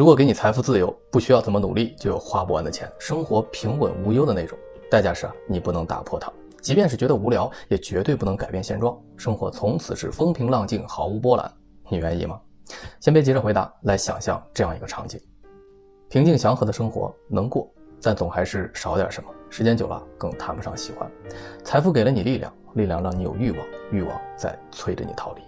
如果给你财富自由，不需要怎么努力就有花不完的钱，生活平稳无忧的那种，代价是，你不能打破它。即便是觉得无聊，也绝对不能改变现状，生活从此是风平浪静，毫无波澜。你愿意吗？先别急着回答，来想象这样一个场景：平静祥和的生活能过，但总还是少点什么。时间久了，更谈不上喜欢。财富给了你力量，力量让你有欲望，欲望在催着你逃离。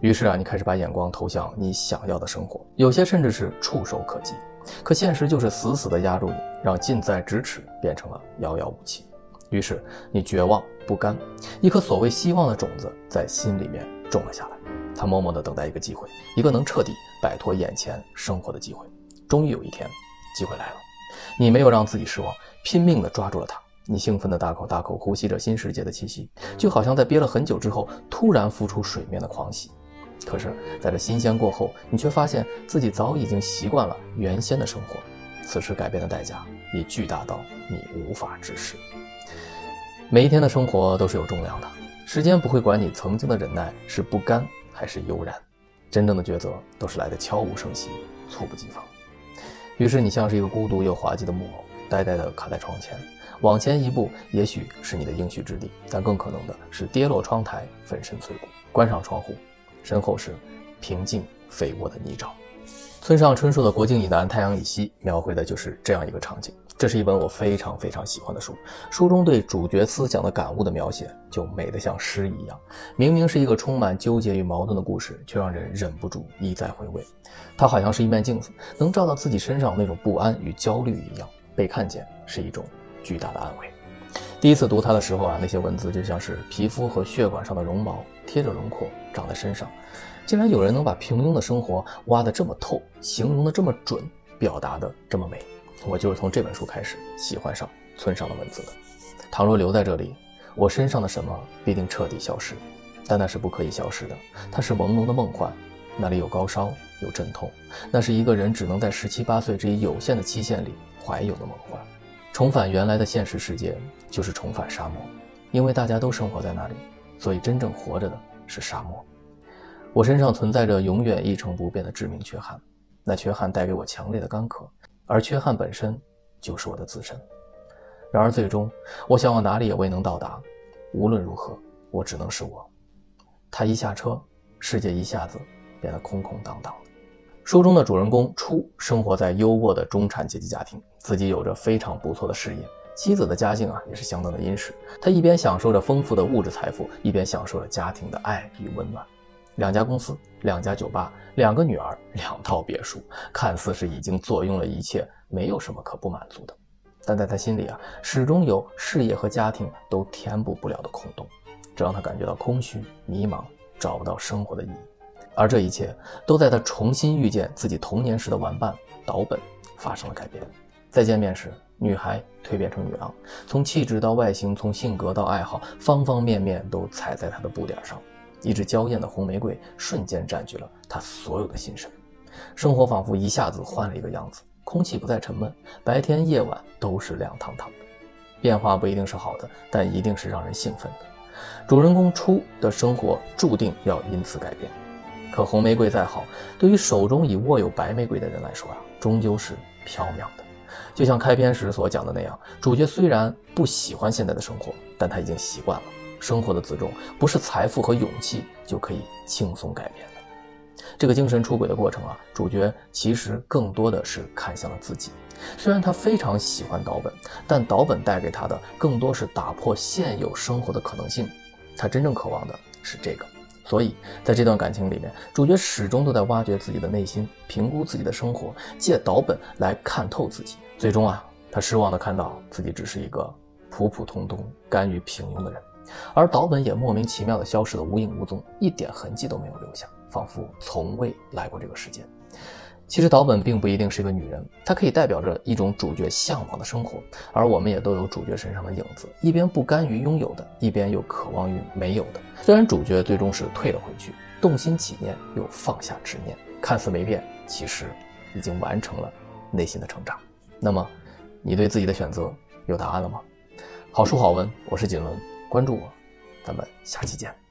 于是啊，你开始把眼光投向你想要的生活，有些甚至是触手可及。可现实就是死死地压住你，让近在咫尺变成了遥遥无期。于是你绝望不甘，一颗所谓希望的种子在心里面种了下来。他默默地等待一个机会，一个能彻底摆脱眼前生活的机会。终于有一天，机会来了。你没有让自己失望，拼命地抓住了它。你兴奋地大口大口呼吸着新世界的气息，就好像在憋了很久之后突然浮出水面的狂喜。可是，在这新鲜过后，你却发现自己早已经习惯了原先的生活。此时改变的代价已巨大到你无法直视。每一天的生活都是有重量的，时间不会管你曾经的忍耐是不甘。还是悠然，真正的抉择都是来的悄无声息、猝不及防。于是你像是一个孤独又滑稽的木偶，呆呆地卡在窗前。往前一步，也许是你的应许之地，但更可能的是跌落窗台，粉身碎骨。关上窗户，身后是平静肥沃的泥沼。村上春树的《国境以南，太阳以西》描绘的就是这样一个场景。这是一本我非常非常喜欢的书，书中对主角思想的感悟的描写就美得像诗一样。明明是一个充满纠结与矛盾的故事，却让人忍不住一再回味。它好像是一面镜子，能照到自己身上那种不安与焦虑一样。被看见是一种巨大的安慰。第一次读它的时候啊，那些文字就像是皮肤和血管上的绒毛，贴着轮廓长在身上。竟然有人能把平庸的生活挖得这么透，形容得这么准，表达得这么美。我就是从这本书开始喜欢上村上的文字的。倘若留在这里，我身上的什么必定彻底消失，但那是不可以消失的。它是朦胧的梦幻，那里有高烧，有阵痛，那是一个人只能在十七八岁这一有限的期限里怀有的梦幻。重返原来的现实世界，就是重返沙漠，因为大家都生活在那里，所以真正活着的是沙漠。我身上存在着永远一成不变的致命缺憾，那缺憾带给我强烈的干渴。而缺憾本身就是我的自身。然而最终，我想往哪里也未能到达。无论如何，我只能是我。他一下车，世界一下子变得空空荡荡书中的主人公初生活在优渥的中产阶级家庭，自己有着非常不错的事业，妻子的家境啊也是相当的殷实。他一边享受着丰富的物质财富，一边享受着家庭的爱与温暖。两家公司，两家酒吧，两个女儿，两套别墅，看似是已经坐拥了一切，没有什么可不满足的。但在他心里啊，始终有事业和家庭都填补不了的空洞，这让他感觉到空虚、迷茫，找不到生活的意义。而这一切都在他重新遇见自己童年时的玩伴岛本发生了改变。再见面时，女孩蜕变成女郎，从气质到外形，从性格到爱好，方方面面都踩在他的步点上。一支娇艳的红玫瑰瞬间占据了他所有的心神，生活仿佛一下子换了一个样子，空气不再沉闷，白天夜晚都是亮堂堂的。变化不一定是好的，但一定是让人兴奋的。主人公初的生活注定要因此改变。可红玫瑰再好，对于手中已握有白玫瑰的人来说啊，终究是缥缈的。就像开篇时所讲的那样，主角虽然不喜欢现在的生活，但他已经习惯了。生活的自重不是财富和勇气就可以轻松改变的。这个精神出轨的过程啊，主角其实更多的是看向了自己。虽然他非常喜欢岛本，但岛本带给他的更多是打破现有生活的可能性。他真正渴望的是这个。所以在这段感情里面，主角始终都在挖掘自己的内心，评估自己的生活，借岛本来看透自己。最终啊，他失望的看到自己只是一个普普通通、甘于平庸的人。而岛本也莫名其妙的消失的无影无踪，一点痕迹都没有留下，仿佛从未来过这个世界。其实岛本并不一定是一个女人，她可以代表着一种主角向往的生活，而我们也都有主角身上的影子，一边不甘于拥有的，一边又渴望于没有的。虽然主角最终是退了回去，动心起念又放下执念，看似没变，其实已经完成了内心的成长。那么，你对自己的选择有答案了吗？好书好文，我是锦纶。关注我，咱们下期见。